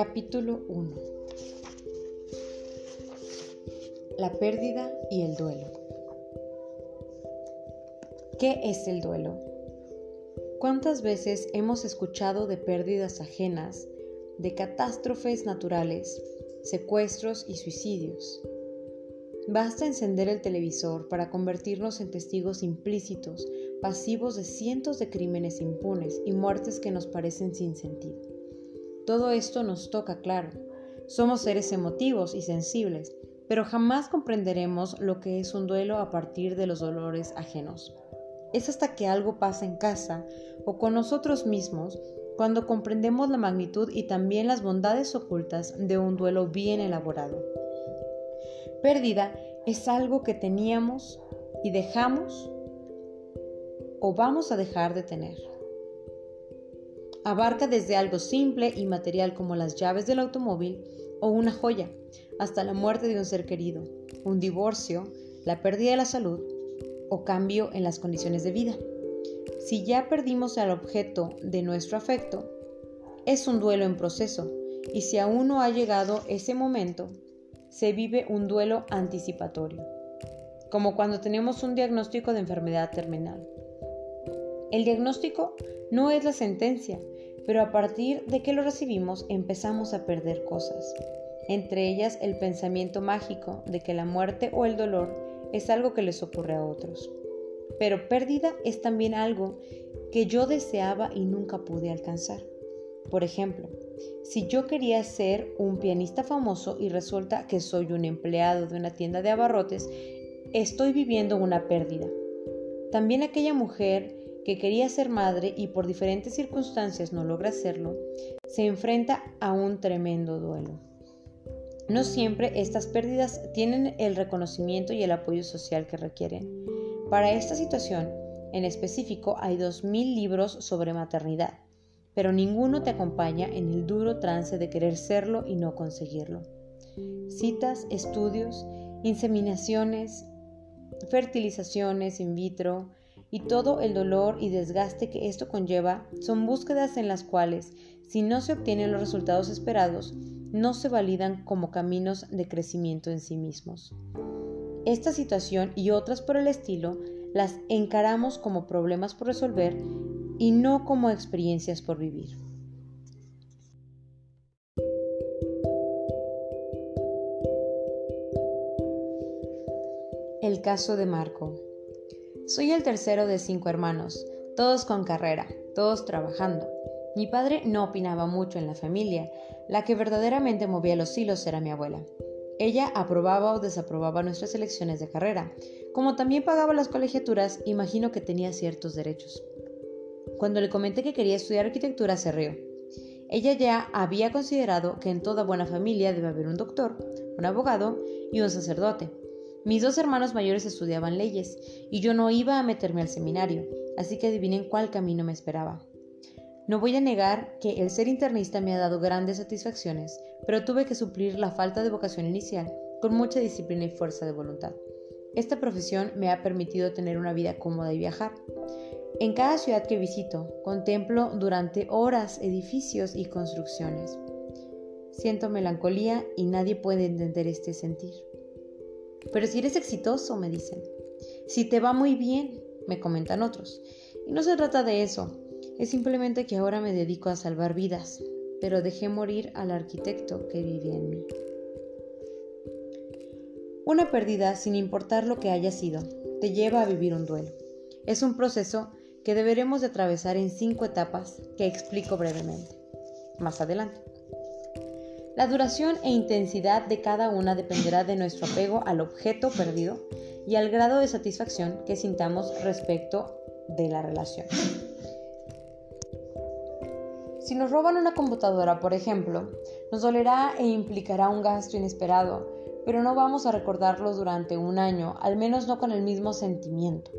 Capítulo 1 La pérdida y el duelo. ¿Qué es el duelo? ¿Cuántas veces hemos escuchado de pérdidas ajenas, de catástrofes naturales, secuestros y suicidios? Basta encender el televisor para convertirnos en testigos implícitos, pasivos de cientos de crímenes impunes y muertes que nos parecen sin sentido. Todo esto nos toca claro. Somos seres emotivos y sensibles, pero jamás comprenderemos lo que es un duelo a partir de los dolores ajenos. Es hasta que algo pasa en casa o con nosotros mismos cuando comprendemos la magnitud y también las bondades ocultas de un duelo bien elaborado. Pérdida es algo que teníamos y dejamos o vamos a dejar de tener. Abarca desde algo simple y material como las llaves del automóvil o una joya, hasta la muerte de un ser querido, un divorcio, la pérdida de la salud o cambio en las condiciones de vida. Si ya perdimos al objeto de nuestro afecto, es un duelo en proceso y si aún no ha llegado ese momento, se vive un duelo anticipatorio, como cuando tenemos un diagnóstico de enfermedad terminal. El diagnóstico no es la sentencia, pero a partir de que lo recibimos empezamos a perder cosas, entre ellas el pensamiento mágico de que la muerte o el dolor es algo que les ocurre a otros. Pero pérdida es también algo que yo deseaba y nunca pude alcanzar. Por ejemplo, si yo quería ser un pianista famoso y resulta que soy un empleado de una tienda de abarrotes, estoy viviendo una pérdida. También aquella mujer que quería ser madre y por diferentes circunstancias no logra hacerlo, se enfrenta a un tremendo duelo. No siempre estas pérdidas tienen el reconocimiento y el apoyo social que requieren. Para esta situación, en específico, hay 2.000 libros sobre maternidad pero ninguno te acompaña en el duro trance de querer serlo y no conseguirlo. Citas, estudios, inseminaciones, fertilizaciones in vitro y todo el dolor y desgaste que esto conlleva son búsquedas en las cuales, si no se obtienen los resultados esperados, no se validan como caminos de crecimiento en sí mismos. Esta situación y otras por el estilo las encaramos como problemas por resolver y no como experiencias por vivir. El caso de Marco. Soy el tercero de cinco hermanos, todos con carrera, todos trabajando. Mi padre no opinaba mucho en la familia, la que verdaderamente movía los hilos era mi abuela. Ella aprobaba o desaprobaba nuestras elecciones de carrera. Como también pagaba las colegiaturas, imagino que tenía ciertos derechos. Cuando le comenté que quería estudiar arquitectura, se rió. Ella ya había considerado que en toda buena familia debe haber un doctor, un abogado y un sacerdote. Mis dos hermanos mayores estudiaban leyes y yo no iba a meterme al seminario, así que adivinen cuál camino me esperaba. No voy a negar que el ser internista me ha dado grandes satisfacciones, pero tuve que suplir la falta de vocación inicial con mucha disciplina y fuerza de voluntad. Esta profesión me ha permitido tener una vida cómoda y viajar. En cada ciudad que visito, contemplo durante horas edificios y construcciones. Siento melancolía y nadie puede entender este sentir. Pero si eres exitoso, me dicen. Si te va muy bien, me comentan otros. Y no se trata de eso, es simplemente que ahora me dedico a salvar vidas, pero dejé morir al arquitecto que vivía en mí. Una pérdida, sin importar lo que haya sido, te lleva a vivir un duelo. Es un proceso que deberemos de atravesar en cinco etapas que explico brevemente más adelante. La duración e intensidad de cada una dependerá de nuestro apego al objeto perdido y al grado de satisfacción que sintamos respecto de la relación. Si nos roban una computadora, por ejemplo, nos dolerá e implicará un gasto inesperado, pero no vamos a recordarlo durante un año, al menos no con el mismo sentimiento.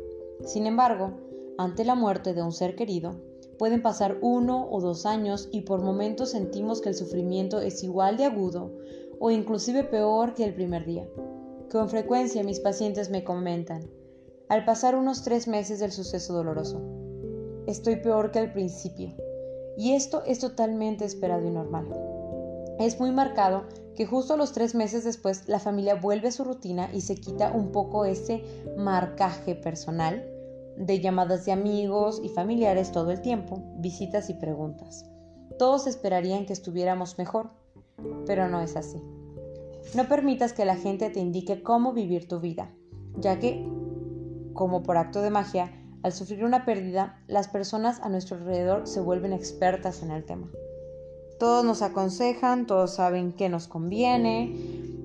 Sin embargo, ante la muerte de un ser querido, pueden pasar uno o dos años y por momentos sentimos que el sufrimiento es igual de agudo o inclusive peor que el primer día. Con frecuencia mis pacientes me comentan, al pasar unos tres meses del suceso doloroso, estoy peor que al principio. Y esto es totalmente esperado y normal. Es muy marcado que justo los tres meses después la familia vuelve a su rutina y se quita un poco ese marcaje personal de llamadas de amigos y familiares todo el tiempo, visitas y preguntas. Todos esperarían que estuviéramos mejor, pero no es así. No permitas que la gente te indique cómo vivir tu vida, ya que, como por acto de magia, al sufrir una pérdida, las personas a nuestro alrededor se vuelven expertas en el tema. Todos nos aconsejan, todos saben qué nos conviene,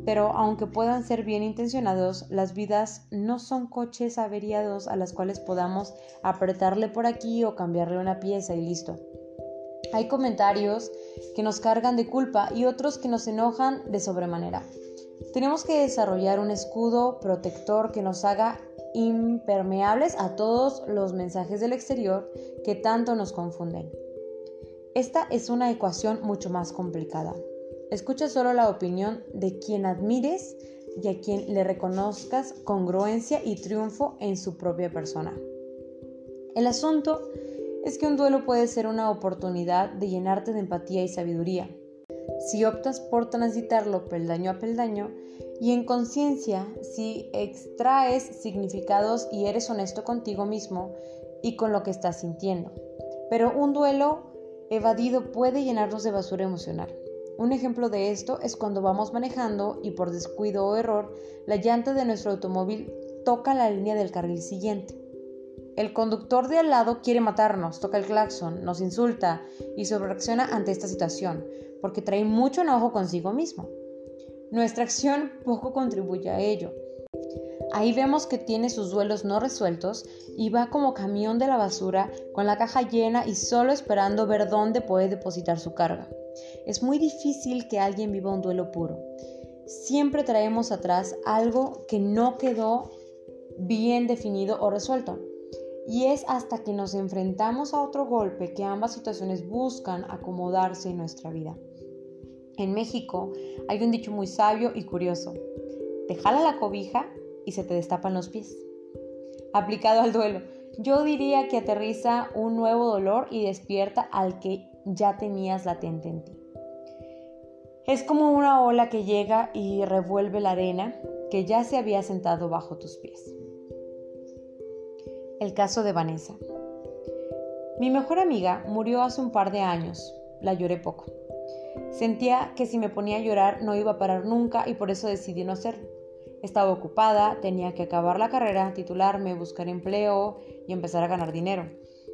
pero aunque puedan ser bien intencionados, las vidas no son coches averiados a las cuales podamos apretarle por aquí o cambiarle una pieza y listo. Hay comentarios que nos cargan de culpa y otros que nos enojan de sobremanera. Tenemos que desarrollar un escudo protector que nos haga impermeables a todos los mensajes del exterior que tanto nos confunden. Esta es una ecuación mucho más complicada. Escucha solo la opinión de quien admires y a quien le reconozcas congruencia y triunfo en su propia persona. El asunto es que un duelo puede ser una oportunidad de llenarte de empatía y sabiduría. Si optas por transitarlo peldaño a peldaño y en conciencia, si extraes significados y eres honesto contigo mismo y con lo que estás sintiendo. Pero un duelo evadido puede llenarnos de basura emocional. Un ejemplo de esto es cuando vamos manejando y por descuido o error, la llanta de nuestro automóvil toca la línea del carril siguiente. El conductor de al lado quiere matarnos, toca el claxon, nos insulta y sobrereacciona ante esta situación, porque trae mucho enojo consigo mismo. Nuestra acción poco contribuye a ello. Ahí vemos que tiene sus duelos no resueltos y va como camión de la basura con la caja llena y solo esperando ver dónde puede depositar su carga. Es muy difícil que alguien viva un duelo puro. Siempre traemos atrás algo que no quedó bien definido o resuelto. Y es hasta que nos enfrentamos a otro golpe que ambas situaciones buscan acomodarse en nuestra vida. En México hay un dicho muy sabio y curioso. Te jala la cobija y se te destapan los pies. Aplicado al duelo, yo diría que aterriza un nuevo dolor y despierta al que ya tenías latente en ti. Es como una ola que llega y revuelve la arena que ya se había sentado bajo tus pies. El caso de Vanessa. Mi mejor amiga murió hace un par de años. La lloré poco. Sentía que si me ponía a llorar no iba a parar nunca y por eso decidí no hacerlo. Estaba ocupada, tenía que acabar la carrera, titularme, buscar empleo y empezar a ganar dinero.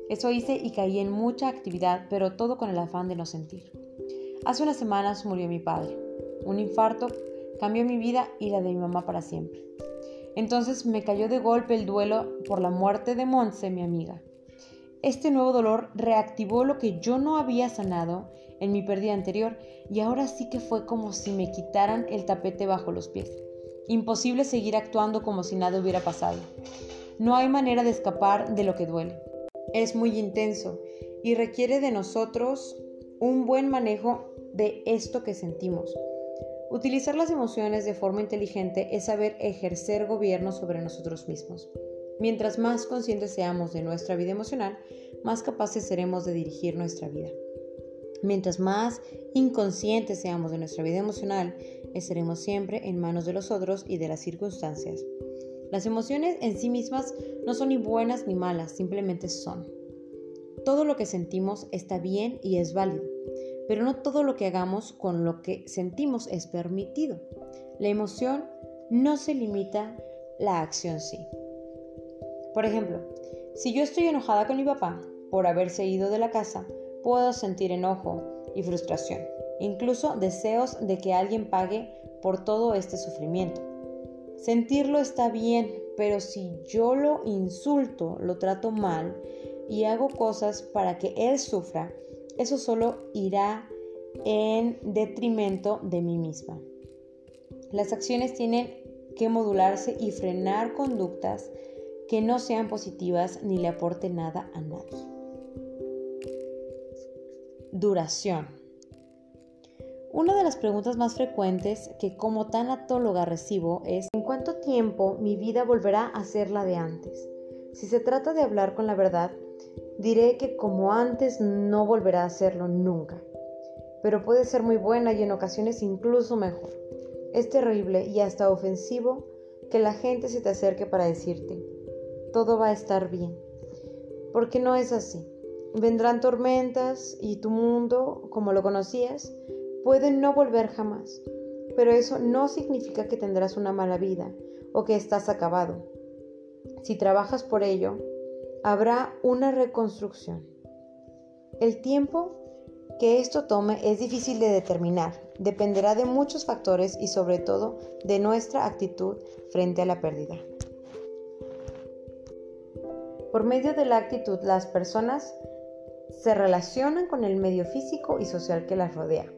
Eso hice y caí en mucha actividad, pero todo con el afán de no sentir. Hace unas semanas murió mi padre. Un infarto cambió mi vida y la de mi mamá para siempre. Entonces me cayó de golpe el duelo por la muerte de Monse, mi amiga. Este nuevo dolor reactivó lo que yo no había sanado en mi pérdida anterior y ahora sí que fue como si me quitaran el tapete bajo los pies. Imposible seguir actuando como si nada hubiera pasado. No hay manera de escapar de lo que duele. Es muy intenso y requiere de nosotros un buen manejo de esto que sentimos. Utilizar las emociones de forma inteligente es saber ejercer gobierno sobre nosotros mismos. Mientras más conscientes seamos de nuestra vida emocional, más capaces seremos de dirigir nuestra vida. Mientras más inconscientes seamos de nuestra vida emocional, estaremos siempre en manos de los otros y de las circunstancias. Las emociones en sí mismas no son ni buenas ni malas, simplemente son. Todo lo que sentimos está bien y es válido, pero no todo lo que hagamos con lo que sentimos es permitido. La emoción no se limita, la acción sí. Por ejemplo, si yo estoy enojada con mi papá por haberse ido de la casa, puedo sentir enojo y frustración, incluso deseos de que alguien pague por todo este sufrimiento. Sentirlo está bien, pero si yo lo insulto, lo trato mal y hago cosas para que él sufra, eso solo irá en detrimento de mí misma. Las acciones tienen que modularse y frenar conductas que no sean positivas ni le aporten nada a nadie. Duración. Una de las preguntas más frecuentes que como tanatóloga recibo es ¿en cuánto tiempo mi vida volverá a ser la de antes? Si se trata de hablar con la verdad, diré que como antes no volverá a serlo nunca. pero puede ser muy buena y en ocasiones incluso mejor. Es terrible y hasta ofensivo que la gente se te acerque para decirte, todo va a estar bien, porque no es así. Vendrán tormentas y tu mundo, como lo conocías, puede no volver jamás, pero eso no significa que tendrás una mala vida o que estás acabado. Si trabajas por ello, habrá una reconstrucción. El tiempo que esto tome es difícil de determinar, dependerá de muchos factores y sobre todo de nuestra actitud frente a la pérdida. Por medio de la actitud, las personas se relacionan con el medio físico y social que las rodea.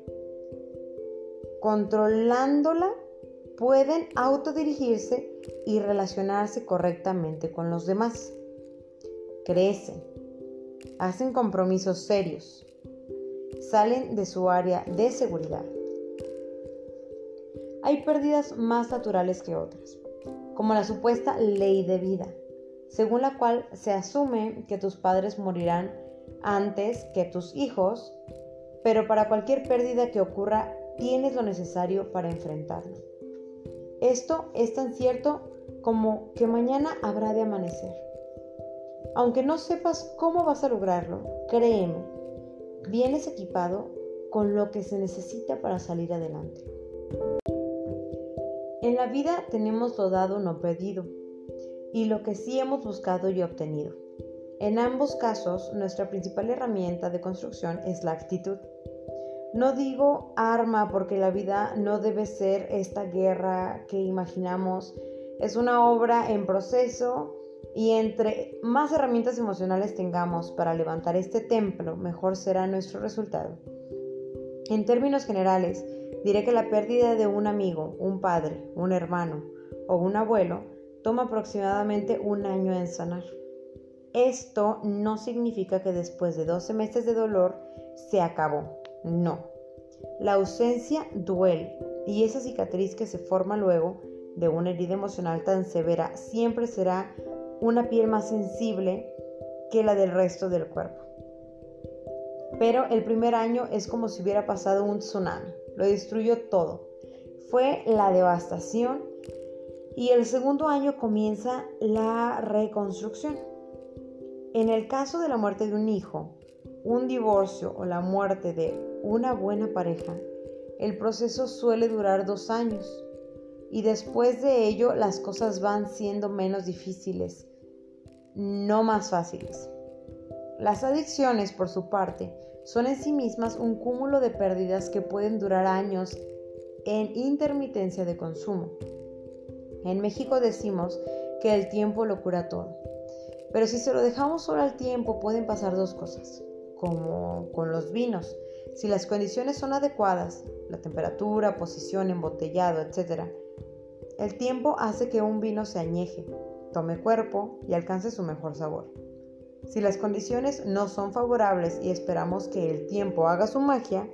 Controlándola, pueden autodirigirse y relacionarse correctamente con los demás. Crecen, hacen compromisos serios, salen de su área de seguridad. Hay pérdidas más naturales que otras, como la supuesta ley de vida, según la cual se asume que tus padres morirán antes que tus hijos, pero para cualquier pérdida que ocurra tienes lo necesario para enfrentarlo. Esto es tan cierto como que mañana habrá de amanecer. Aunque no sepas cómo vas a lograrlo, créeme, vienes equipado con lo que se necesita para salir adelante. En la vida tenemos lo dado no pedido y lo que sí hemos buscado y obtenido. En ambos casos, nuestra principal herramienta de construcción es la actitud. No digo arma porque la vida no debe ser esta guerra que imaginamos. Es una obra en proceso y entre más herramientas emocionales tengamos para levantar este templo, mejor será nuestro resultado. En términos generales, diré que la pérdida de un amigo, un padre, un hermano o un abuelo toma aproximadamente un año en sanar. Esto no significa que después de 12 meses de dolor se acabó. No. La ausencia duele y esa cicatriz que se forma luego de una herida emocional tan severa siempre será una piel más sensible que la del resto del cuerpo. Pero el primer año es como si hubiera pasado un tsunami, lo destruyó todo. Fue la devastación y el segundo año comienza la reconstrucción. En el caso de la muerte de un hijo, un divorcio o la muerte de una buena pareja, el proceso suele durar dos años y después de ello las cosas van siendo menos difíciles no más fáciles. Las adicciones, por su parte, son en sí mismas un cúmulo de pérdidas que pueden durar años en intermitencia de consumo. En México decimos que el tiempo lo cura todo. Pero si se lo dejamos solo al tiempo pueden pasar dos cosas, como con los vinos. Si las condiciones son adecuadas, la temperatura, posición, embotellado, etc., el tiempo hace que un vino se añeje, tome cuerpo y alcance su mejor sabor. Si las condiciones no son favorables y esperamos que el tiempo haga su magia,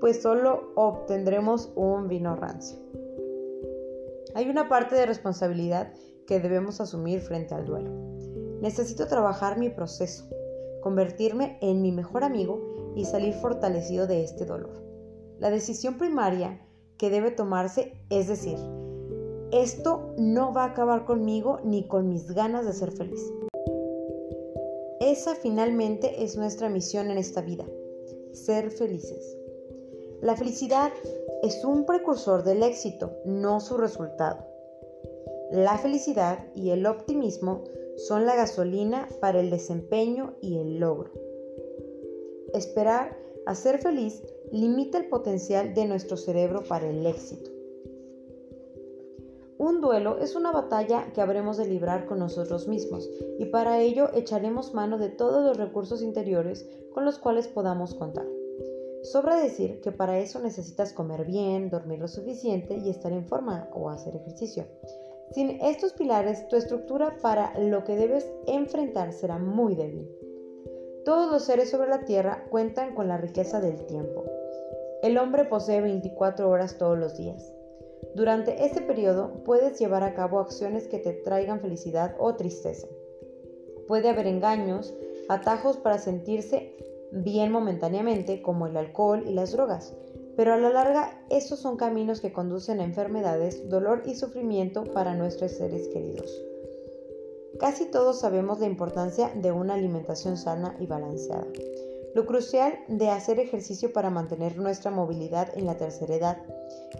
pues solo obtendremos un vino rancio. Hay una parte de responsabilidad que debemos asumir frente al duelo. Necesito trabajar mi proceso, convertirme en mi mejor amigo y salir fortalecido de este dolor. La decisión primaria que debe tomarse es decir, esto no va a acabar conmigo ni con mis ganas de ser feliz. Esa finalmente es nuestra misión en esta vida, ser felices. La felicidad es un precursor del éxito, no su resultado. La felicidad y el optimismo son la gasolina para el desempeño y el logro. Esperar a ser feliz limita el potencial de nuestro cerebro para el éxito. Un duelo es una batalla que habremos de librar con nosotros mismos y para ello echaremos mano de todos los recursos interiores con los cuales podamos contar. Sobra decir que para eso necesitas comer bien, dormir lo suficiente y estar en forma o hacer ejercicio. Sin estos pilares, tu estructura para lo que debes enfrentar será muy débil. Todos los seres sobre la Tierra cuentan con la riqueza del tiempo. El hombre posee 24 horas todos los días. Durante este periodo puedes llevar a cabo acciones que te traigan felicidad o tristeza. Puede haber engaños, atajos para sentirse bien momentáneamente como el alcohol y las drogas, pero a la larga esos son caminos que conducen a enfermedades, dolor y sufrimiento para nuestros seres queridos. Casi todos sabemos la importancia de una alimentación sana y balanceada, lo crucial de hacer ejercicio para mantener nuestra movilidad en la tercera edad,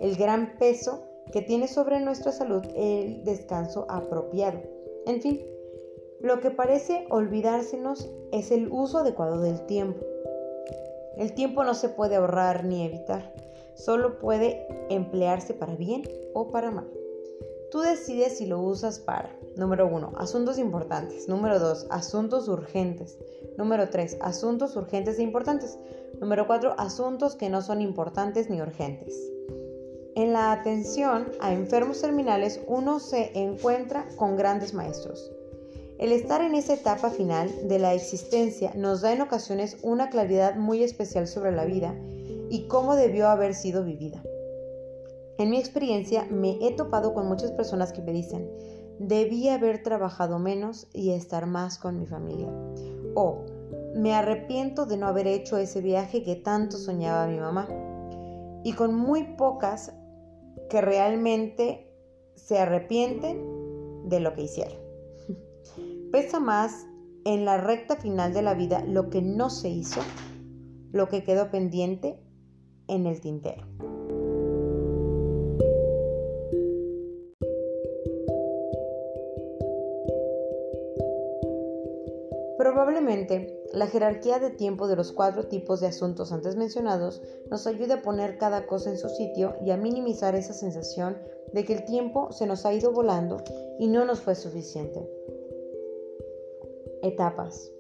el gran peso que tiene sobre nuestra salud el descanso apropiado, en fin, lo que parece olvidársenos es el uso adecuado del tiempo. El tiempo no se puede ahorrar ni evitar, solo puede emplearse para bien o para mal. Tú decides si lo usas para, número uno, asuntos importantes. Número dos, asuntos urgentes. Número tres, asuntos urgentes e importantes. Número cuatro, asuntos que no son importantes ni urgentes. En la atención a enfermos terminales uno se encuentra con grandes maestros. El estar en esa etapa final de la existencia nos da en ocasiones una claridad muy especial sobre la vida y cómo debió haber sido vivida. En mi experiencia me he topado con muchas personas que me dicen, debí haber trabajado menos y estar más con mi familia. O me arrepiento de no haber hecho ese viaje que tanto soñaba mi mamá. Y con muy pocas que realmente se arrepienten de lo que hicieron. Pesa más en la recta final de la vida lo que no se hizo, lo que quedó pendiente en el tintero. Probablemente la jerarquía de tiempo de los cuatro tipos de asuntos antes mencionados nos ayude a poner cada cosa en su sitio y a minimizar esa sensación de que el tiempo se nos ha ido volando y no nos fue suficiente. Etapas.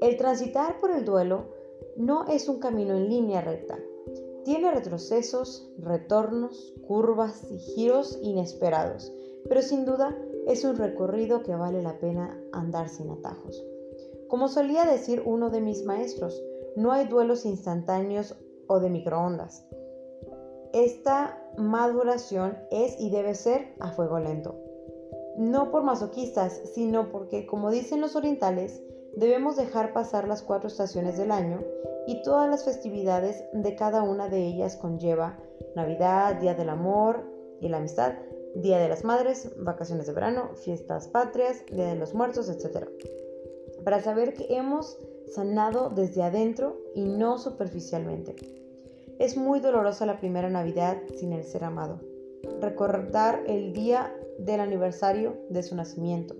El transitar por el duelo no es un camino en línea recta. Tiene retrocesos, retornos, curvas y giros inesperados, pero sin duda es un recorrido que vale la pena andar sin atajos. Como solía decir uno de mis maestros, no hay duelos instantáneos o de microondas. Esta maduración es y debe ser a fuego lento no por masoquistas, sino porque, como dicen los orientales, debemos dejar pasar las cuatro estaciones del año y todas las festividades de cada una de ellas conlleva Navidad, Día del Amor y la Amistad, Día de las Madres, vacaciones de verano, fiestas patrias, Día de los Muertos, etc. Para saber que hemos sanado desde adentro y no superficialmente. Es muy dolorosa la primera Navidad sin el ser amado. Recordar el día del aniversario de su nacimiento,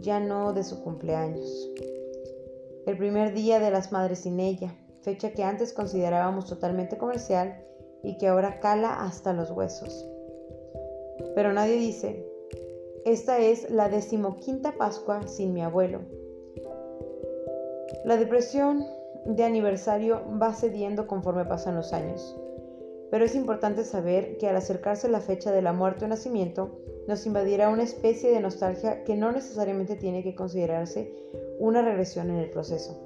ya no de su cumpleaños. El primer día de las madres sin ella, fecha que antes considerábamos totalmente comercial y que ahora cala hasta los huesos. Pero nadie dice, esta es la decimoquinta Pascua sin mi abuelo. La depresión de aniversario va cediendo conforme pasan los años pero es importante saber que al acercarse la fecha de la muerte o nacimiento, nos invadirá una especie de nostalgia que no necesariamente tiene que considerarse una regresión en el proceso.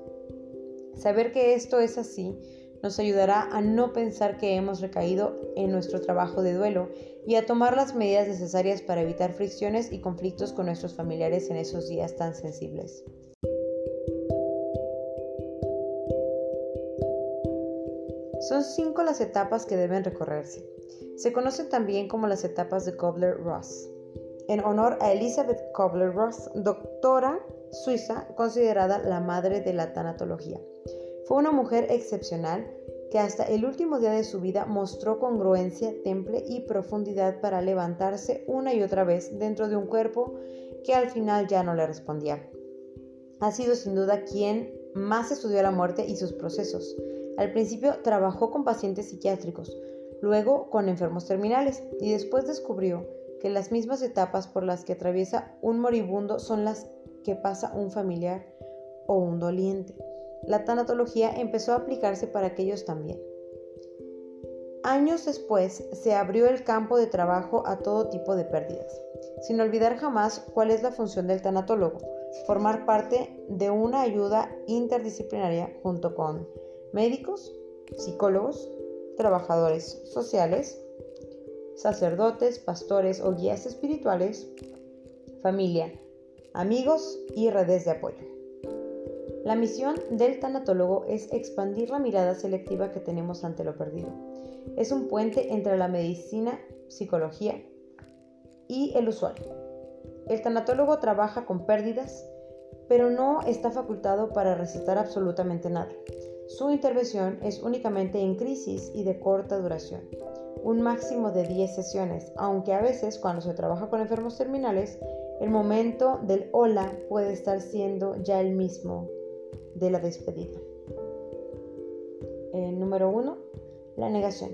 Saber que esto es así nos ayudará a no pensar que hemos recaído en nuestro trabajo de duelo y a tomar las medidas necesarias para evitar fricciones y conflictos con nuestros familiares en esos días tan sensibles. Son cinco las etapas que deben recorrerse. Se conocen también como las etapas de Kobler-Ross, en honor a Elizabeth Kobler-Ross, doctora suiza considerada la madre de la tanatología. Fue una mujer excepcional que hasta el último día de su vida mostró congruencia, temple y profundidad para levantarse una y otra vez dentro de un cuerpo que al final ya no le respondía. Ha sido sin duda quien más estudió la muerte y sus procesos. Al principio trabajó con pacientes psiquiátricos, luego con enfermos terminales y después descubrió que las mismas etapas por las que atraviesa un moribundo son las que pasa un familiar o un doliente. La tanatología empezó a aplicarse para aquellos también. Años después se abrió el campo de trabajo a todo tipo de pérdidas, sin olvidar jamás cuál es la función del tanatólogo, formar parte de una ayuda interdisciplinaria junto con médicos, psicólogos, trabajadores sociales, sacerdotes, pastores o guías espirituales, familia, amigos y redes de apoyo. La misión del tanatólogo es expandir la mirada selectiva que tenemos ante lo perdido. Es un puente entre la medicina, psicología y el usuario. El tanatólogo trabaja con pérdidas, pero no está facultado para recetar absolutamente nada. Su intervención es únicamente en crisis y de corta duración, un máximo de 10 sesiones, aunque a veces cuando se trabaja con enfermos terminales, el momento del hola puede estar siendo ya el mismo de la despedida. Eh, número 1. La negación.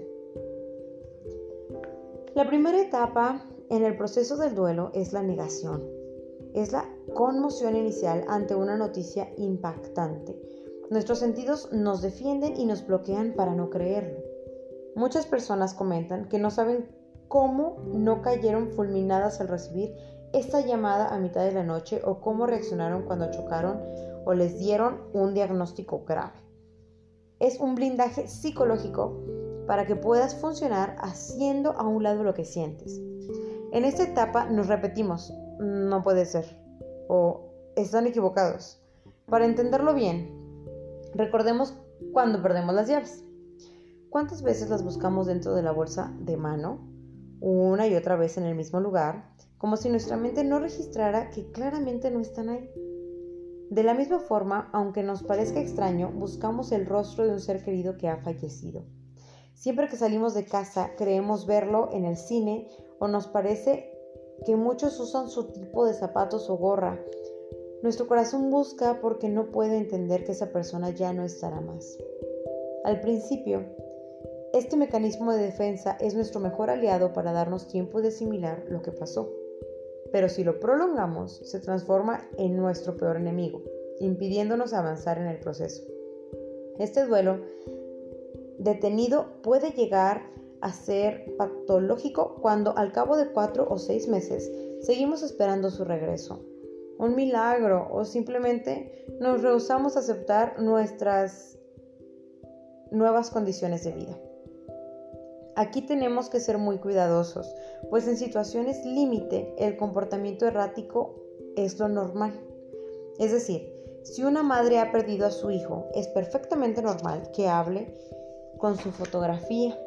La primera etapa en el proceso del duelo es la negación. Es la conmoción inicial ante una noticia impactante. Nuestros sentidos nos defienden y nos bloquean para no creerlo. Muchas personas comentan que no saben cómo no cayeron fulminadas al recibir esta llamada a mitad de la noche o cómo reaccionaron cuando chocaron o les dieron un diagnóstico grave. Es un blindaje psicológico para que puedas funcionar haciendo a un lado lo que sientes. En esta etapa nos repetimos, no puede ser, o están equivocados. Para entenderlo bien, recordemos cuando perdemos las llaves. ¿Cuántas veces las buscamos dentro de la bolsa de mano? Una y otra vez en el mismo lugar, como si nuestra mente no registrara que claramente no están ahí. De la misma forma, aunque nos parezca extraño, buscamos el rostro de un ser querido que ha fallecido. Siempre que salimos de casa creemos verlo en el cine o nos parece que muchos usan su tipo de zapatos o gorra. Nuestro corazón busca porque no puede entender que esa persona ya no estará más. Al principio, este mecanismo de defensa es nuestro mejor aliado para darnos tiempo de asimilar lo que pasó. Pero si lo prolongamos, se transforma en nuestro peor enemigo, impidiéndonos avanzar en el proceso. Este duelo detenido puede llegar a ser patológico cuando al cabo de cuatro o seis meses seguimos esperando su regreso. Un milagro o simplemente nos rehusamos a aceptar nuestras nuevas condiciones de vida. Aquí tenemos que ser muy cuidadosos, pues en situaciones límite el comportamiento errático es lo normal. Es decir, si una madre ha perdido a su hijo, es perfectamente normal que hable con su fotografía,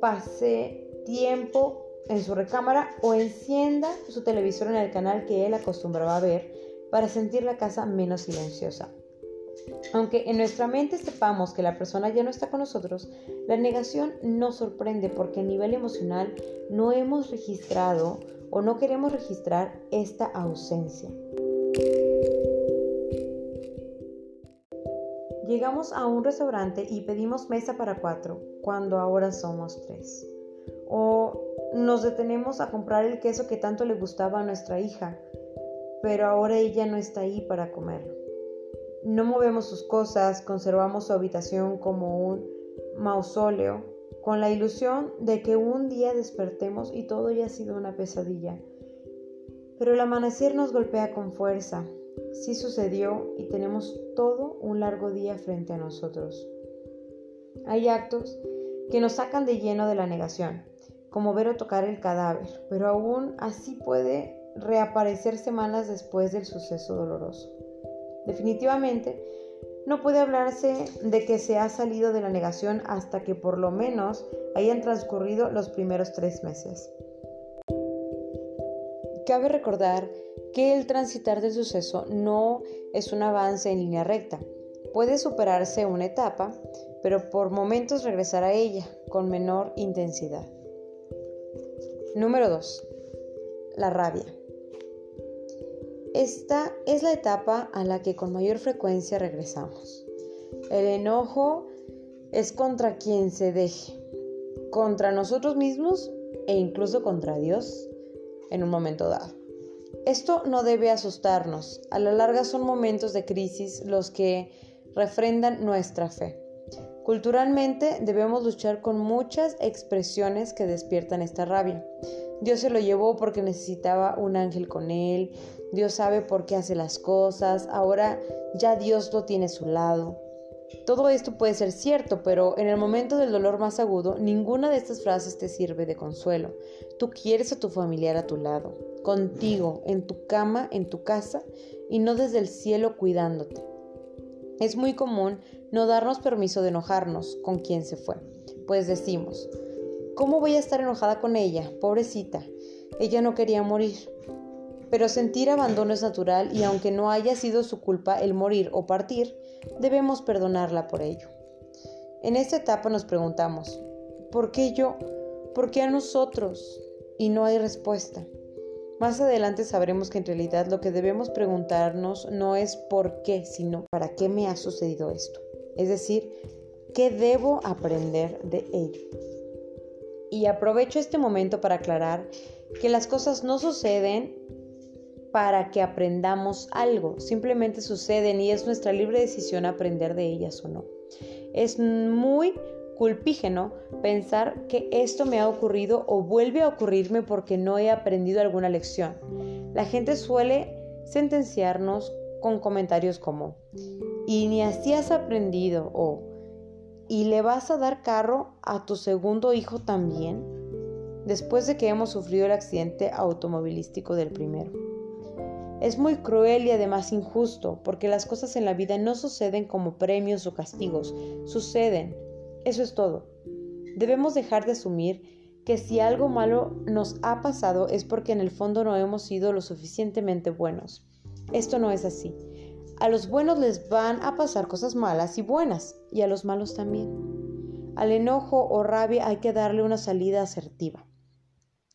pase tiempo en su recámara o encienda su televisor en el canal que él acostumbraba a ver para sentir la casa menos silenciosa. Aunque en nuestra mente sepamos que la persona ya no está con nosotros, la negación nos sorprende porque a nivel emocional no hemos registrado o no queremos registrar esta ausencia. Llegamos a un restaurante y pedimos mesa para cuatro, cuando ahora somos tres. O nos detenemos a comprar el queso que tanto le gustaba a nuestra hija, pero ahora ella no está ahí para comerlo. No movemos sus cosas, conservamos su habitación como un mausoleo, con la ilusión de que un día despertemos y todo haya sido una pesadilla. Pero el amanecer nos golpea con fuerza, Sí sucedió y tenemos todo un largo día frente a nosotros. Hay actos que nos sacan de lleno de la negación, como ver o tocar el cadáver, pero aún así puede reaparecer semanas después del suceso doloroso. Definitivamente, no puede hablarse de que se ha salido de la negación hasta que por lo menos hayan transcurrido los primeros tres meses. Cabe recordar que el transitar del suceso no es un avance en línea recta. Puede superarse una etapa, pero por momentos regresar a ella con menor intensidad. Número 2. La rabia. Esta es la etapa a la que con mayor frecuencia regresamos. El enojo es contra quien se deje, contra nosotros mismos e incluso contra Dios en un momento dado. Esto no debe asustarnos. A la larga son momentos de crisis los que refrendan nuestra fe. Culturalmente debemos luchar con muchas expresiones que despiertan esta rabia. Dios se lo llevó porque necesitaba un ángel con él. Dios sabe por qué hace las cosas. Ahora ya Dios lo tiene a su lado. Todo esto puede ser cierto, pero en el momento del dolor más agudo, ninguna de estas frases te sirve de consuelo. Tú quieres a tu familiar a tu lado, contigo, en tu cama, en tu casa, y no desde el cielo cuidándote. Es muy común no darnos permiso de enojarnos con quien se fue, pues decimos, ¿cómo voy a estar enojada con ella? Pobrecita, ella no quería morir. Pero sentir abandono es natural y aunque no haya sido su culpa el morir o partir, debemos perdonarla por ello. En esta etapa nos preguntamos, ¿por qué yo? ¿Por qué a nosotros? Y no hay respuesta. Más adelante sabremos que en realidad lo que debemos preguntarnos no es por qué, sino para qué me ha sucedido esto. Es decir, ¿qué debo aprender de ello? Y aprovecho este momento para aclarar que las cosas no suceden para que aprendamos algo, simplemente suceden y es nuestra libre decisión aprender de ellas o no. Es muy culpígeno pensar que esto me ha ocurrido o vuelve a ocurrirme porque no he aprendido alguna lección. La gente suele sentenciarnos con comentarios como, y ni así has aprendido o, ¿y le vas a dar carro a tu segundo hijo también? Después de que hemos sufrido el accidente automovilístico del primero. Es muy cruel y además injusto, porque las cosas en la vida no suceden como premios o castigos, suceden eso es todo. Debemos dejar de asumir que si algo malo nos ha pasado es porque en el fondo no hemos sido lo suficientemente buenos. Esto no es así. A los buenos les van a pasar cosas malas y buenas, y a los malos también. Al enojo o rabia hay que darle una salida asertiva.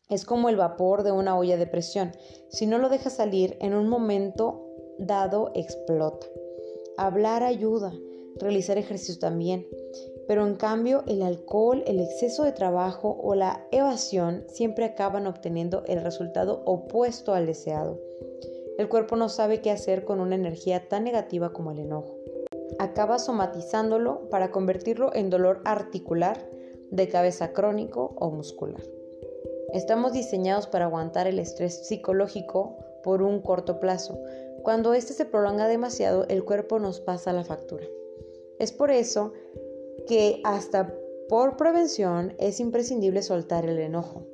Es como el vapor de una olla de presión. Si no lo dejas salir, en un momento dado explota. Hablar ayuda, realizar ejercicio también. Pero en cambio el alcohol, el exceso de trabajo o la evasión siempre acaban obteniendo el resultado opuesto al deseado. El cuerpo no sabe qué hacer con una energía tan negativa como el enojo. Acaba somatizándolo para convertirlo en dolor articular, de cabeza crónico o muscular. Estamos diseñados para aguantar el estrés psicológico por un corto plazo. Cuando este se prolonga demasiado, el cuerpo nos pasa la factura. Es por eso que hasta por prevención es imprescindible soltar el enojo.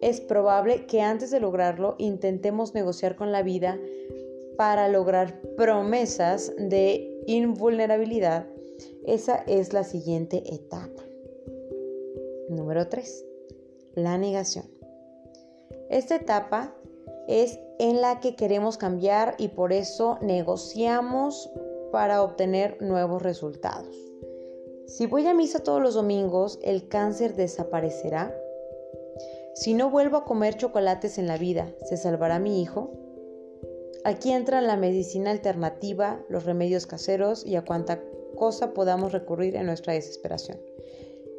Es probable que antes de lograrlo intentemos negociar con la vida para lograr promesas de invulnerabilidad. Esa es la siguiente etapa. Número 3. La negación. Esta etapa es en la que queremos cambiar y por eso negociamos para obtener nuevos resultados. Si voy a misa todos los domingos, ¿el cáncer desaparecerá? Si no vuelvo a comer chocolates en la vida, ¿se salvará mi hijo? Aquí entra la medicina alternativa, los remedios caseros y a cuánta cosa podamos recurrir en nuestra desesperación.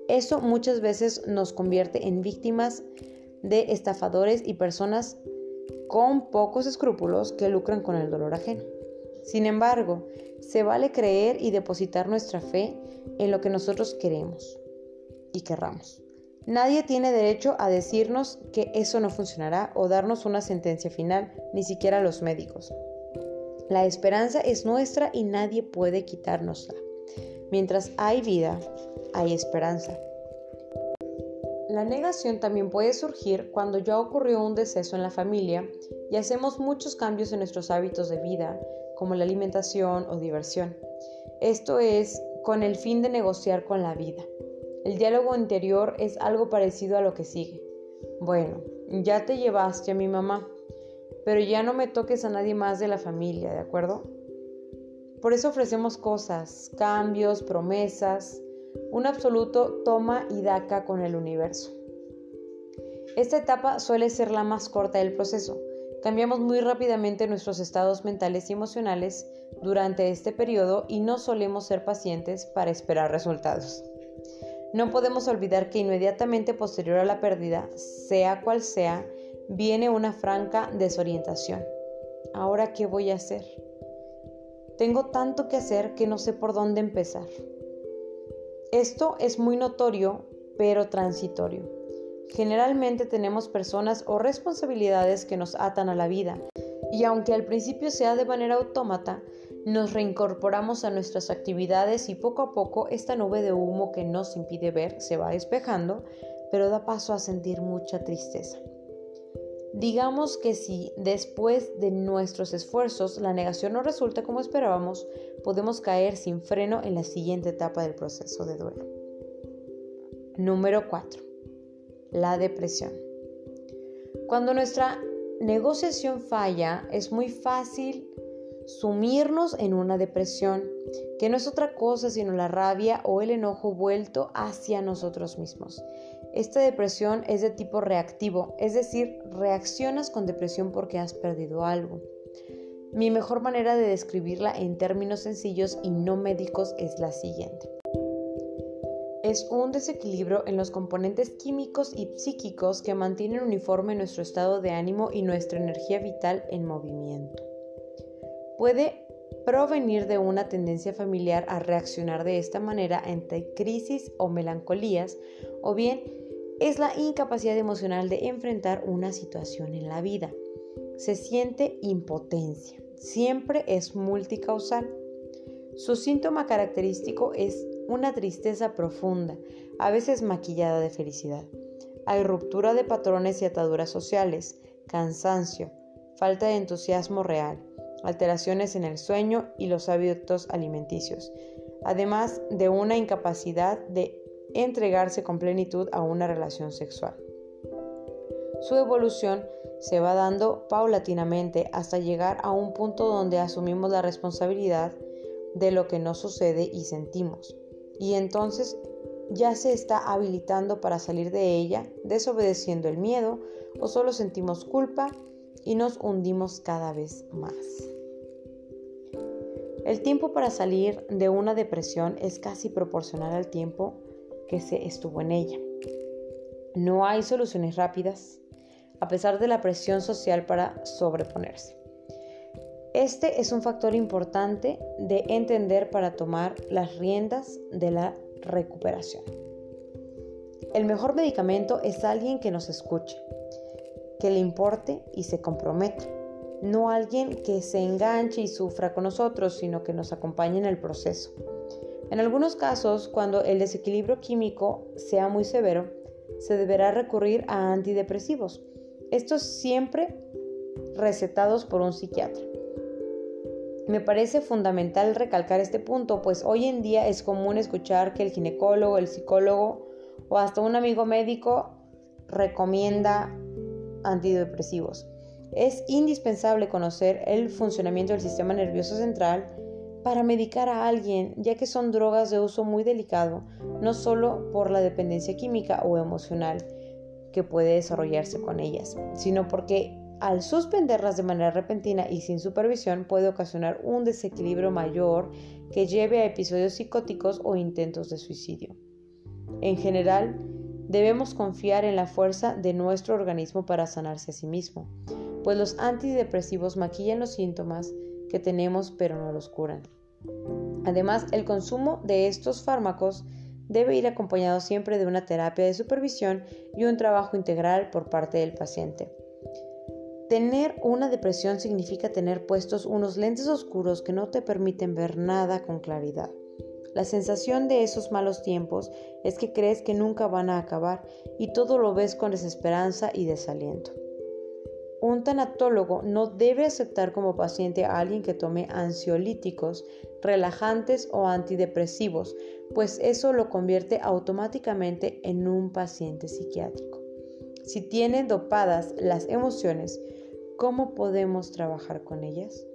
Eso muchas veces nos convierte en víctimas de estafadores y personas con pocos escrúpulos que lucran con el dolor ajeno. Sin embargo, se vale creer y depositar nuestra fe en lo que nosotros queremos y querramos. Nadie tiene derecho a decirnos que eso no funcionará o darnos una sentencia final, ni siquiera los médicos. La esperanza es nuestra y nadie puede quitárnosla. Mientras hay vida, hay esperanza. La negación también puede surgir cuando ya ocurrió un deceso en la familia y hacemos muchos cambios en nuestros hábitos de vida, como la alimentación o diversión. Esto es con el fin de negociar con la vida. El diálogo interior es algo parecido a lo que sigue. Bueno, ya te llevaste a mi mamá, pero ya no me toques a nadie más de la familia, ¿de acuerdo? Por eso ofrecemos cosas, cambios, promesas, un absoluto toma y daca con el universo. Esta etapa suele ser la más corta del proceso, Cambiamos muy rápidamente nuestros estados mentales y emocionales durante este periodo y no solemos ser pacientes para esperar resultados. No podemos olvidar que inmediatamente posterior a la pérdida, sea cual sea, viene una franca desorientación. ¿Ahora qué voy a hacer? Tengo tanto que hacer que no sé por dónde empezar. Esto es muy notorio, pero transitorio. Generalmente tenemos personas o responsabilidades que nos atan a la vida y aunque al principio sea de manera autómata, nos reincorporamos a nuestras actividades y poco a poco esta nube de humo que nos impide ver se va despejando, pero da paso a sentir mucha tristeza. Digamos que si después de nuestros esfuerzos la negación no resulta como esperábamos, podemos caer sin freno en la siguiente etapa del proceso de duelo. Número 4. La depresión. Cuando nuestra negociación falla, es muy fácil sumirnos en una depresión, que no es otra cosa sino la rabia o el enojo vuelto hacia nosotros mismos. Esta depresión es de tipo reactivo, es decir, reaccionas con depresión porque has perdido algo. Mi mejor manera de describirla en términos sencillos y no médicos es la siguiente. Es un desequilibrio en los componentes químicos y psíquicos que mantienen uniforme nuestro estado de ánimo y nuestra energía vital en movimiento. Puede provenir de una tendencia familiar a reaccionar de esta manera ante crisis o melancolías, o bien es la incapacidad emocional de enfrentar una situación en la vida. Se siente impotencia. Siempre es multicausal. Su síntoma característico es una tristeza profunda, a veces maquillada de felicidad. Hay ruptura de patrones y ataduras sociales, cansancio, falta de entusiasmo real, alteraciones en el sueño y los hábitos alimenticios, además de una incapacidad de entregarse con plenitud a una relación sexual. Su evolución se va dando paulatinamente hasta llegar a un punto donde asumimos la responsabilidad de lo que nos sucede y sentimos. Y entonces ya se está habilitando para salir de ella, desobedeciendo el miedo o solo sentimos culpa y nos hundimos cada vez más. El tiempo para salir de una depresión es casi proporcional al tiempo que se estuvo en ella. No hay soluciones rápidas, a pesar de la presión social para sobreponerse. Este es un factor importante de entender para tomar las riendas de la recuperación. El mejor medicamento es alguien que nos escuche, que le importe y se comprometa. No alguien que se enganche y sufra con nosotros, sino que nos acompañe en el proceso. En algunos casos, cuando el desequilibrio químico sea muy severo, se deberá recurrir a antidepresivos. Estos siempre recetados por un psiquiatra. Me parece fundamental recalcar este punto, pues hoy en día es común escuchar que el ginecólogo, el psicólogo o hasta un amigo médico recomienda antidepresivos. Es indispensable conocer el funcionamiento del sistema nervioso central para medicar a alguien, ya que son drogas de uso muy delicado, no solo por la dependencia química o emocional que puede desarrollarse con ellas, sino porque al suspenderlas de manera repentina y sin supervisión puede ocasionar un desequilibrio mayor que lleve a episodios psicóticos o intentos de suicidio. En general, debemos confiar en la fuerza de nuestro organismo para sanarse a sí mismo, pues los antidepresivos maquillan los síntomas que tenemos pero no los curan. Además, el consumo de estos fármacos debe ir acompañado siempre de una terapia de supervisión y un trabajo integral por parte del paciente. Tener una depresión significa tener puestos unos lentes oscuros que no te permiten ver nada con claridad. La sensación de esos malos tiempos es que crees que nunca van a acabar y todo lo ves con desesperanza y desaliento. Un tanatólogo no debe aceptar como paciente a alguien que tome ansiolíticos, relajantes o antidepresivos, pues eso lo convierte automáticamente en un paciente psiquiátrico. Si tienen dopadas las emociones, ¿cómo podemos trabajar con ellas?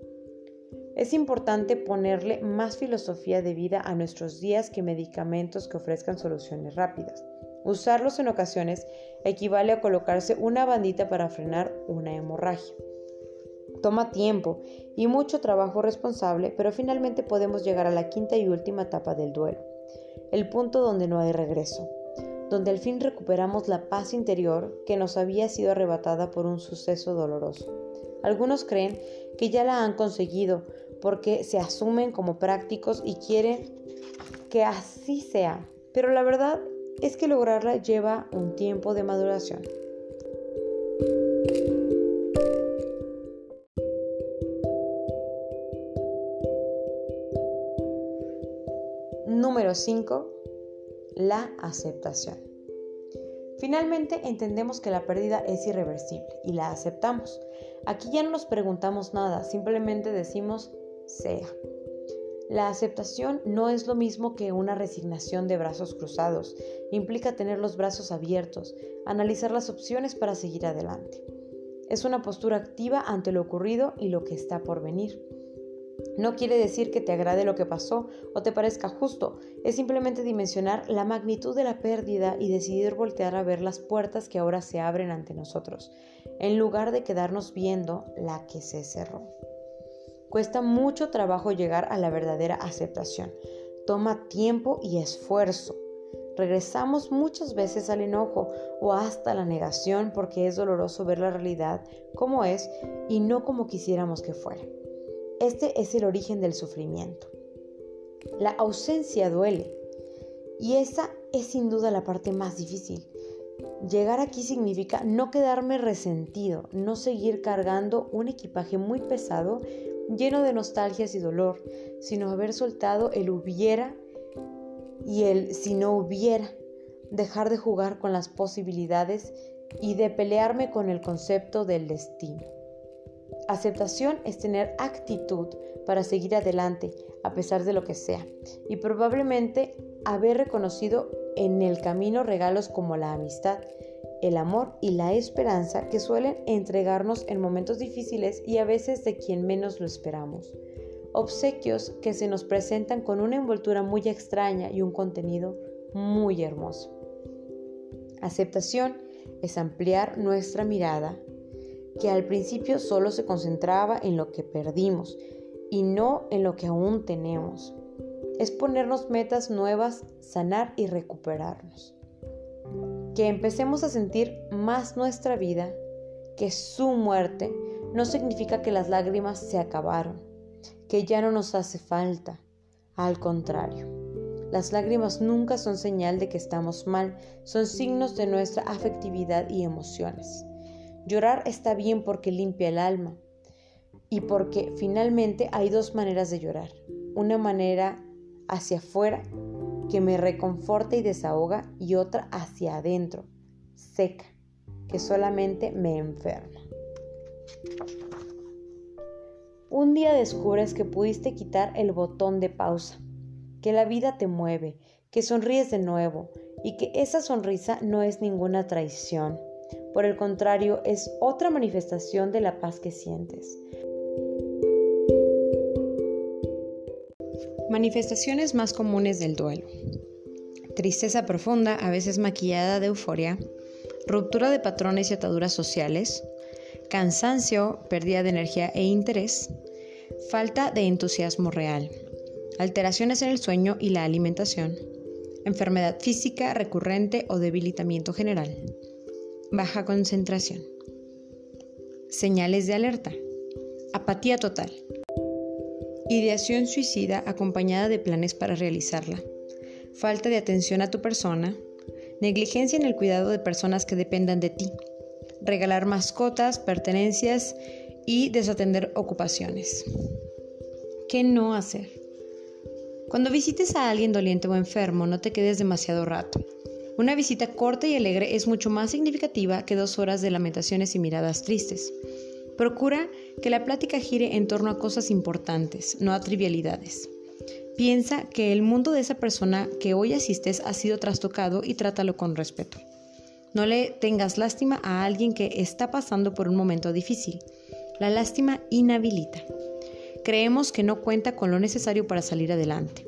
Es importante ponerle más filosofía de vida a nuestros días que medicamentos que ofrezcan soluciones rápidas. Usarlos en ocasiones equivale a colocarse una bandita para frenar una hemorragia. Toma tiempo y mucho trabajo responsable, pero finalmente podemos llegar a la quinta y última etapa del duelo, el punto donde no hay regreso, donde al fin recuperamos la paz interior que nos había sido arrebatada por un suceso doloroso. Algunos creen que ya la han conseguido porque se asumen como prácticos y quieren que así sea, pero la verdad es que lograrla lleva un tiempo de maduración. Número 5. La aceptación. Finalmente entendemos que la pérdida es irreversible y la aceptamos. Aquí ya no nos preguntamos nada, simplemente decimos sea. La aceptación no es lo mismo que una resignación de brazos cruzados. Implica tener los brazos abiertos, analizar las opciones para seguir adelante. Es una postura activa ante lo ocurrido y lo que está por venir. No quiere decir que te agrade lo que pasó o te parezca justo, es simplemente dimensionar la magnitud de la pérdida y decidir voltear a ver las puertas que ahora se abren ante nosotros, en lugar de quedarnos viendo la que se cerró. Cuesta mucho trabajo llegar a la verdadera aceptación. Toma tiempo y esfuerzo. Regresamos muchas veces al enojo o hasta la negación porque es doloroso ver la realidad como es y no como quisiéramos que fuera. Este es el origen del sufrimiento. La ausencia duele y esa es sin duda la parte más difícil. Llegar aquí significa no quedarme resentido, no seguir cargando un equipaje muy pesado lleno de nostalgias y dolor, sino haber soltado el hubiera y el si no hubiera, dejar de jugar con las posibilidades y de pelearme con el concepto del destino. Aceptación es tener actitud para seguir adelante a pesar de lo que sea y probablemente haber reconocido en el camino regalos como la amistad, el amor y la esperanza que suelen entregarnos en momentos difíciles y a veces de quien menos lo esperamos. Obsequios que se nos presentan con una envoltura muy extraña y un contenido muy hermoso. Aceptación es ampliar nuestra mirada que al principio solo se concentraba en lo que perdimos y no en lo que aún tenemos. Es ponernos metas nuevas, sanar y recuperarnos. Que empecemos a sentir más nuestra vida, que su muerte no significa que las lágrimas se acabaron, que ya no nos hace falta. Al contrario, las lágrimas nunca son señal de que estamos mal, son signos de nuestra afectividad y emociones. Llorar está bien porque limpia el alma y porque finalmente hay dos maneras de llorar. Una manera hacia afuera que me reconforta y desahoga y otra hacia adentro, seca, que solamente me enferma. Un día descubres que pudiste quitar el botón de pausa, que la vida te mueve, que sonríes de nuevo y que esa sonrisa no es ninguna traición por el contrario, es otra manifestación de la paz que sientes. Manifestaciones más comunes del duelo. Tristeza profunda, a veces maquillada de euforia, ruptura de patrones y ataduras sociales, cansancio, pérdida de energía e interés, falta de entusiasmo real, alteraciones en el sueño y la alimentación, enfermedad física recurrente o debilitamiento general baja concentración. Señales de alerta. Apatía total. Ideación suicida acompañada de planes para realizarla. Falta de atención a tu persona. Negligencia en el cuidado de personas que dependan de ti. Regalar mascotas, pertenencias y desatender ocupaciones. ¿Qué no hacer? Cuando visites a alguien doliente o enfermo, no te quedes demasiado rato. Una visita corta y alegre es mucho más significativa que dos horas de lamentaciones y miradas tristes. Procura que la plática gire en torno a cosas importantes, no a trivialidades. Piensa que el mundo de esa persona que hoy asistes ha sido trastocado y trátalo con respeto. No le tengas lástima a alguien que está pasando por un momento difícil. La lástima inhabilita. Creemos que no cuenta con lo necesario para salir adelante.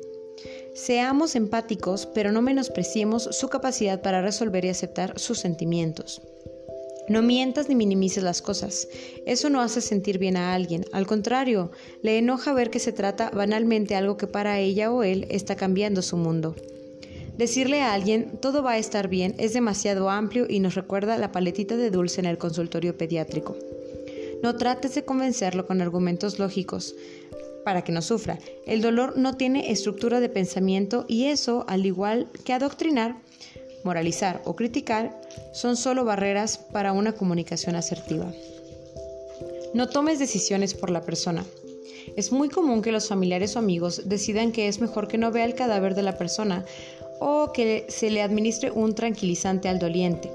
Seamos empáticos, pero no menospreciemos su capacidad para resolver y aceptar sus sentimientos. No mientas ni minimices las cosas. Eso no hace sentir bien a alguien. Al contrario, le enoja ver que se trata banalmente algo que para ella o él está cambiando su mundo. Decirle a alguien todo va a estar bien es demasiado amplio y nos recuerda la paletita de dulce en el consultorio pediátrico. No trates de convencerlo con argumentos lógicos para que no sufra. El dolor no tiene estructura de pensamiento y eso, al igual que adoctrinar, moralizar o criticar, son solo barreras para una comunicación asertiva. No tomes decisiones por la persona. Es muy común que los familiares o amigos decidan que es mejor que no vea el cadáver de la persona o que se le administre un tranquilizante al doliente.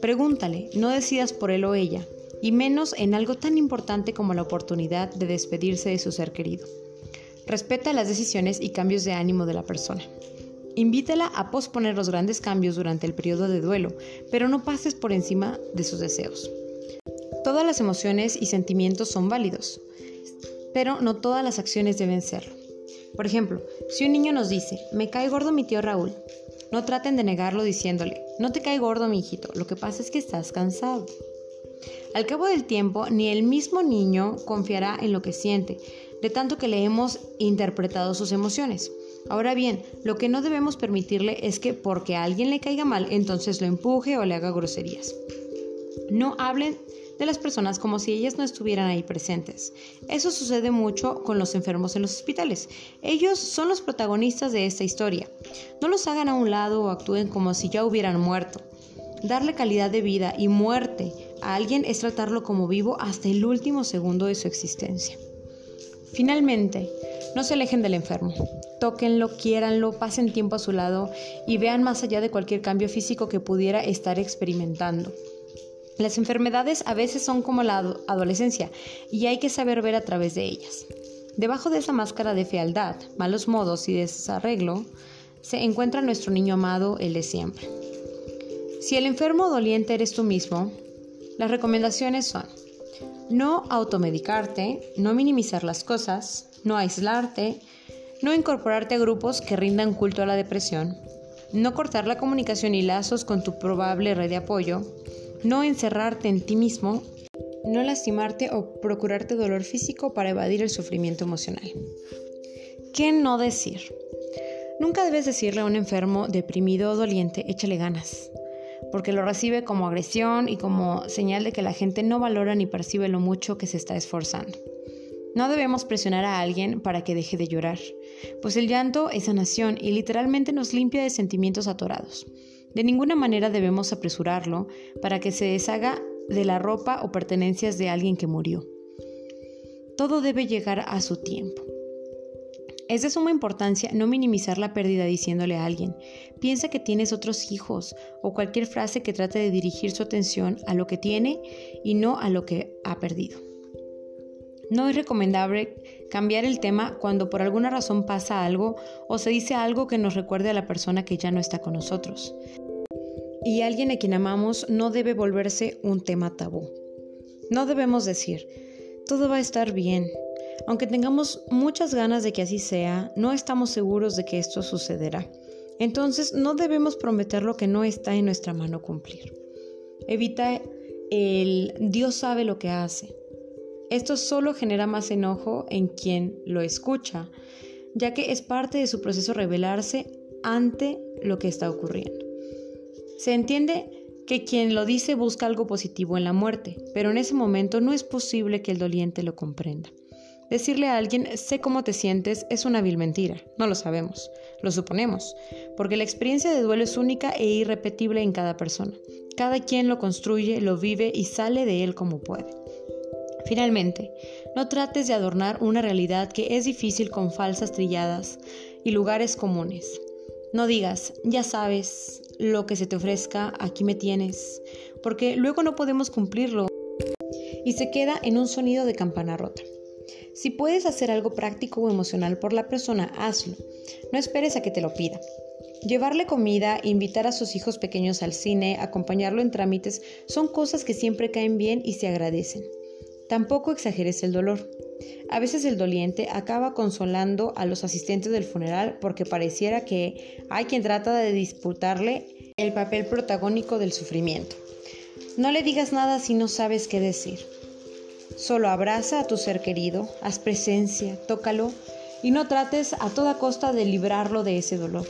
Pregúntale, no decidas por él o ella, y menos en algo tan importante como la oportunidad de despedirse de su ser querido. Respeta las decisiones y cambios de ánimo de la persona. Invítala a posponer los grandes cambios durante el periodo de duelo, pero no pases por encima de sus deseos. Todas las emociones y sentimientos son válidos, pero no todas las acciones deben serlo. Por ejemplo, si un niño nos dice, me cae gordo mi tío Raúl, no traten de negarlo diciéndole, no te cae gordo mi hijito, lo que pasa es que estás cansado. Al cabo del tiempo, ni el mismo niño confiará en lo que siente, de tanto que le hemos interpretado sus emociones. Ahora bien, lo que no debemos permitirle es que porque a alguien le caiga mal, entonces lo empuje o le haga groserías. No hablen de las personas como si ellas no estuvieran ahí presentes. Eso sucede mucho con los enfermos en los hospitales. Ellos son los protagonistas de esta historia. No los hagan a un lado o actúen como si ya hubieran muerto. Darle calidad de vida y muerte a alguien es tratarlo como vivo hasta el último segundo de su existencia. Finalmente, no se alejen del enfermo. Tóquenlo, quiéranlo, pasen tiempo a su lado y vean más allá de cualquier cambio físico que pudiera estar experimentando. Las enfermedades a veces son como la adolescencia y hay que saber ver a través de ellas. Debajo de esa máscara de fealdad, malos modos y desarreglo, se encuentra nuestro niño amado, el de siempre. Si el enfermo doliente eres tú mismo, las recomendaciones son no automedicarte, no minimizar las cosas, no aislarte, no incorporarte a grupos que rindan culto a la depresión, no cortar la comunicación y lazos con tu probable red de apoyo, no encerrarte en ti mismo, no lastimarte o procurarte dolor físico para evadir el sufrimiento emocional. ¿Qué no decir? Nunca debes decirle a un enfermo, deprimido o doliente, échale ganas, porque lo recibe como agresión y como señal de que la gente no valora ni percibe lo mucho que se está esforzando. No debemos presionar a alguien para que deje de llorar, pues el llanto es sanación y literalmente nos limpia de sentimientos atorados. De ninguna manera debemos apresurarlo para que se deshaga de la ropa o pertenencias de alguien que murió. Todo debe llegar a su tiempo. Es de suma importancia no minimizar la pérdida diciéndole a alguien, piensa que tienes otros hijos o cualquier frase que trate de dirigir su atención a lo que tiene y no a lo que ha perdido. No es recomendable cambiar el tema cuando por alguna razón pasa algo o se dice algo que nos recuerde a la persona que ya no está con nosotros. Y alguien a quien amamos no debe volverse un tema tabú. No debemos decir, todo va a estar bien. Aunque tengamos muchas ganas de que así sea, no estamos seguros de que esto sucederá. Entonces no debemos prometer lo que no está en nuestra mano cumplir. Evita el Dios sabe lo que hace. Esto solo genera más enojo en quien lo escucha, ya que es parte de su proceso revelarse ante lo que está ocurriendo. Se entiende que quien lo dice busca algo positivo en la muerte, pero en ese momento no es posible que el doliente lo comprenda. Decirle a alguien sé cómo te sientes es una vil mentira, no lo sabemos, lo suponemos, porque la experiencia de duelo es única e irrepetible en cada persona. Cada quien lo construye, lo vive y sale de él como puede. Finalmente, no trates de adornar una realidad que es difícil con falsas trilladas y lugares comunes. No digas, ya sabes, lo que se te ofrezca, aquí me tienes, porque luego no podemos cumplirlo y se queda en un sonido de campana rota. Si puedes hacer algo práctico o emocional por la persona, hazlo. No esperes a que te lo pida. Llevarle comida, invitar a sus hijos pequeños al cine, acompañarlo en trámites, son cosas que siempre caen bien y se agradecen. Tampoco exageres el dolor. A veces el doliente acaba consolando a los asistentes del funeral porque pareciera que hay quien trata de disputarle el papel protagónico del sufrimiento. No le digas nada si no sabes qué decir. Solo abraza a tu ser querido, haz presencia, tócalo y no trates a toda costa de librarlo de ese dolor.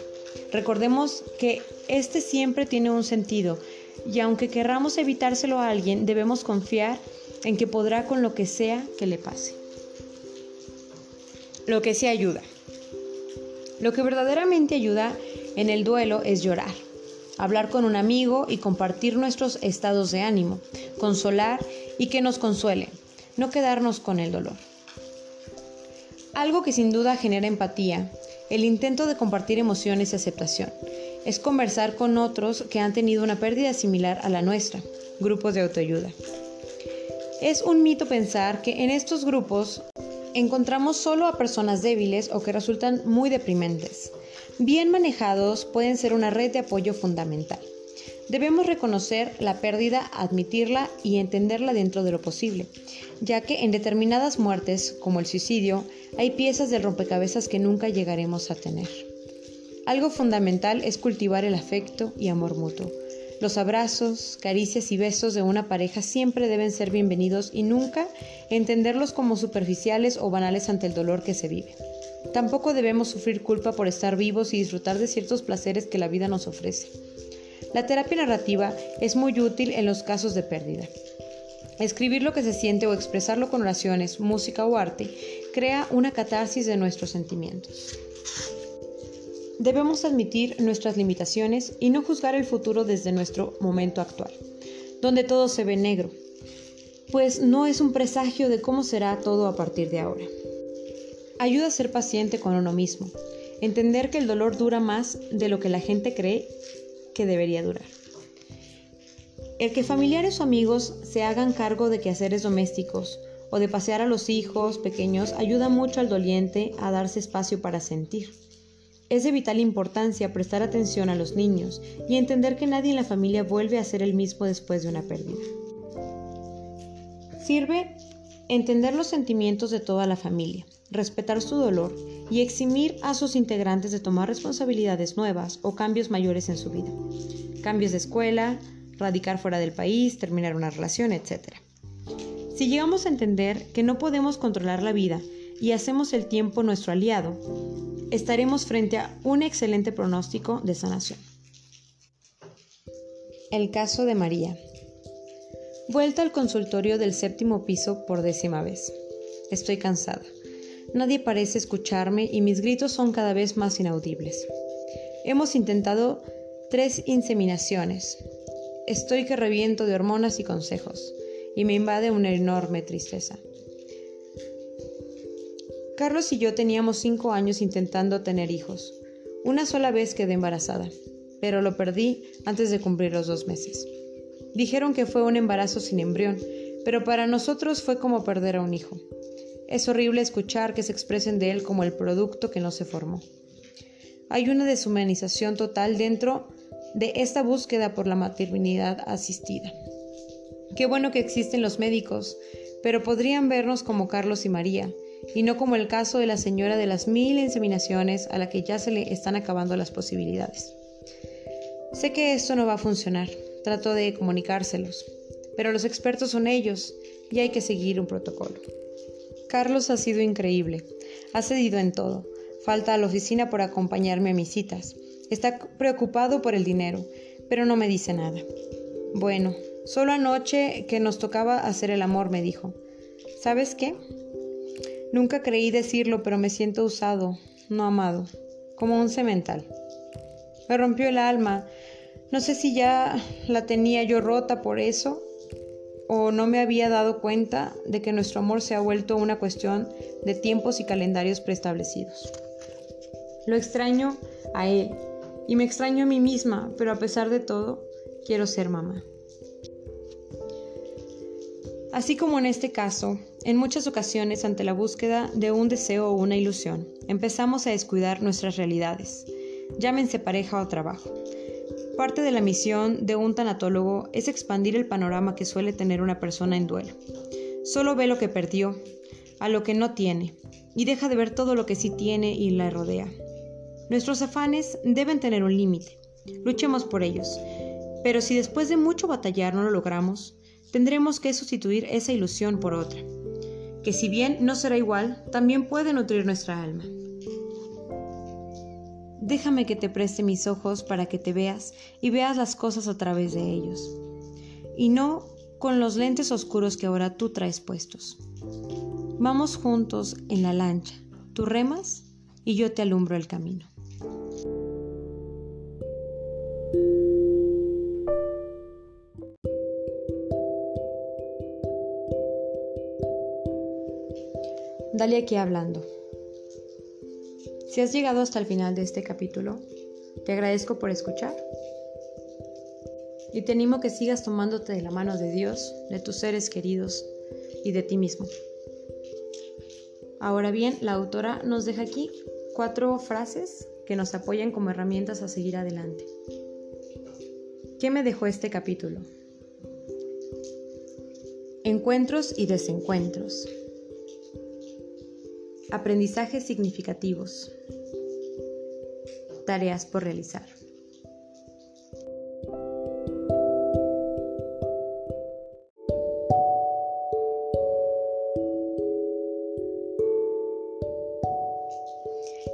Recordemos que este siempre tiene un sentido y aunque querramos evitárselo a alguien, debemos confiar en que podrá con lo que sea que le pase. Lo que sí ayuda. Lo que verdaderamente ayuda en el duelo es llorar, hablar con un amigo y compartir nuestros estados de ánimo, consolar y que nos consuele, no quedarnos con el dolor. Algo que sin duda genera empatía el intento de compartir emociones y aceptación. Es conversar con otros que han tenido una pérdida similar a la nuestra, grupos de autoayuda. Es un mito pensar que en estos grupos encontramos solo a personas débiles o que resultan muy deprimentes. Bien manejados pueden ser una red de apoyo fundamental. Debemos reconocer la pérdida, admitirla y entenderla dentro de lo posible, ya que en determinadas muertes, como el suicidio, hay piezas del rompecabezas que nunca llegaremos a tener. Algo fundamental es cultivar el afecto y amor mutuo. Los abrazos, caricias y besos de una pareja siempre deben ser bienvenidos y nunca entenderlos como superficiales o banales ante el dolor que se vive. Tampoco debemos sufrir culpa por estar vivos y disfrutar de ciertos placeres que la vida nos ofrece. La terapia narrativa es muy útil en los casos de pérdida. Escribir lo que se siente o expresarlo con oraciones, música o arte crea una catarsis de nuestros sentimientos. Debemos admitir nuestras limitaciones y no juzgar el futuro desde nuestro momento actual, donde todo se ve negro, pues no es un presagio de cómo será todo a partir de ahora. Ayuda a ser paciente con uno mismo, entender que el dolor dura más de lo que la gente cree que debería durar. El que familiares o amigos se hagan cargo de quehaceres domésticos o de pasear a los hijos pequeños ayuda mucho al doliente a darse espacio para sentir. Es de vital importancia prestar atención a los niños y entender que nadie en la familia vuelve a ser el mismo después de una pérdida. Sirve entender los sentimientos de toda la familia, respetar su dolor y eximir a sus integrantes de tomar responsabilidades nuevas o cambios mayores en su vida. Cambios de escuela, radicar fuera del país, terminar una relación, etc. Si llegamos a entender que no podemos controlar la vida y hacemos el tiempo nuestro aliado, estaremos frente a un excelente pronóstico de sanación. El caso de María. Vuelta al consultorio del séptimo piso por décima vez. Estoy cansada. Nadie parece escucharme y mis gritos son cada vez más inaudibles. Hemos intentado tres inseminaciones. Estoy que reviento de hormonas y consejos, y me invade una enorme tristeza. Carlos y yo teníamos cinco años intentando tener hijos. Una sola vez quedé embarazada, pero lo perdí antes de cumplir los dos meses. Dijeron que fue un embarazo sin embrión, pero para nosotros fue como perder a un hijo. Es horrible escuchar que se expresen de él como el producto que no se formó. Hay una deshumanización total dentro de esta búsqueda por la maternidad asistida. Qué bueno que existen los médicos, pero podrían vernos como Carlos y María, y no como el caso de la señora de las mil inseminaciones a la que ya se le están acabando las posibilidades. Sé que esto no va a funcionar, trato de comunicárselos, pero los expertos son ellos y hay que seguir un protocolo. Carlos ha sido increíble. Ha cedido en todo. Falta a la oficina por acompañarme a mis citas. Está preocupado por el dinero, pero no me dice nada. Bueno, solo anoche que nos tocaba hacer el amor me dijo, ¿sabes qué? Nunca creí decirlo, pero me siento usado, no amado, como un cemental. Me rompió el alma. No sé si ya la tenía yo rota por eso o no me había dado cuenta de que nuestro amor se ha vuelto una cuestión de tiempos y calendarios preestablecidos. Lo extraño a él y me extraño a mí misma, pero a pesar de todo, quiero ser mamá. Así como en este caso, en muchas ocasiones ante la búsqueda de un deseo o una ilusión, empezamos a descuidar nuestras realidades, llámense pareja o trabajo. Parte de la misión de un tanatólogo es expandir el panorama que suele tener una persona en duelo. Solo ve lo que perdió, a lo que no tiene, y deja de ver todo lo que sí tiene y la rodea. Nuestros afanes deben tener un límite. Luchemos por ellos. Pero si después de mucho batallar no lo logramos, tendremos que sustituir esa ilusión por otra, que si bien no será igual, también puede nutrir nuestra alma. Déjame que te preste mis ojos para que te veas y veas las cosas a través de ellos. Y no con los lentes oscuros que ahora tú traes puestos. Vamos juntos en la lancha. Tú remas y yo te alumbro el camino. Dale aquí hablando. Si has llegado hasta el final de este capítulo, te agradezco por escuchar y te animo que sigas tomándote de la mano de Dios, de tus seres queridos y de ti mismo. Ahora bien, la autora nos deja aquí cuatro frases que nos apoyan como herramientas a seguir adelante. ¿Qué me dejó este capítulo? Encuentros y desencuentros. Aprendizajes significativos. Tareas por realizar.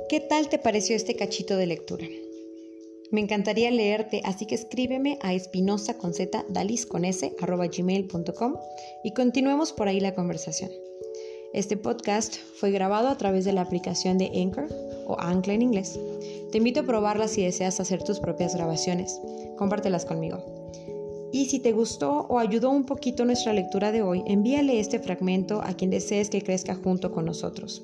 ¿Qué tal te pareció este cachito de lectura? Me encantaría leerte, así que escríbeme a espinosa con z, dalis con s, arroba gmail.com y continuemos por ahí la conversación. Este podcast fue grabado a través de la aplicación de Anchor o Anchor en inglés. Te invito a probarla si deseas hacer tus propias grabaciones. Compártelas conmigo. Y si te gustó o ayudó un poquito nuestra lectura de hoy, envíale este fragmento a quien desees que crezca junto con nosotros.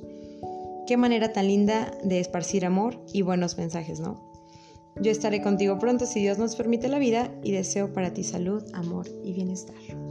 Qué manera tan linda de esparcir amor y buenos mensajes, ¿no? Yo estaré contigo pronto si Dios nos permite la vida y deseo para ti salud, amor y bienestar.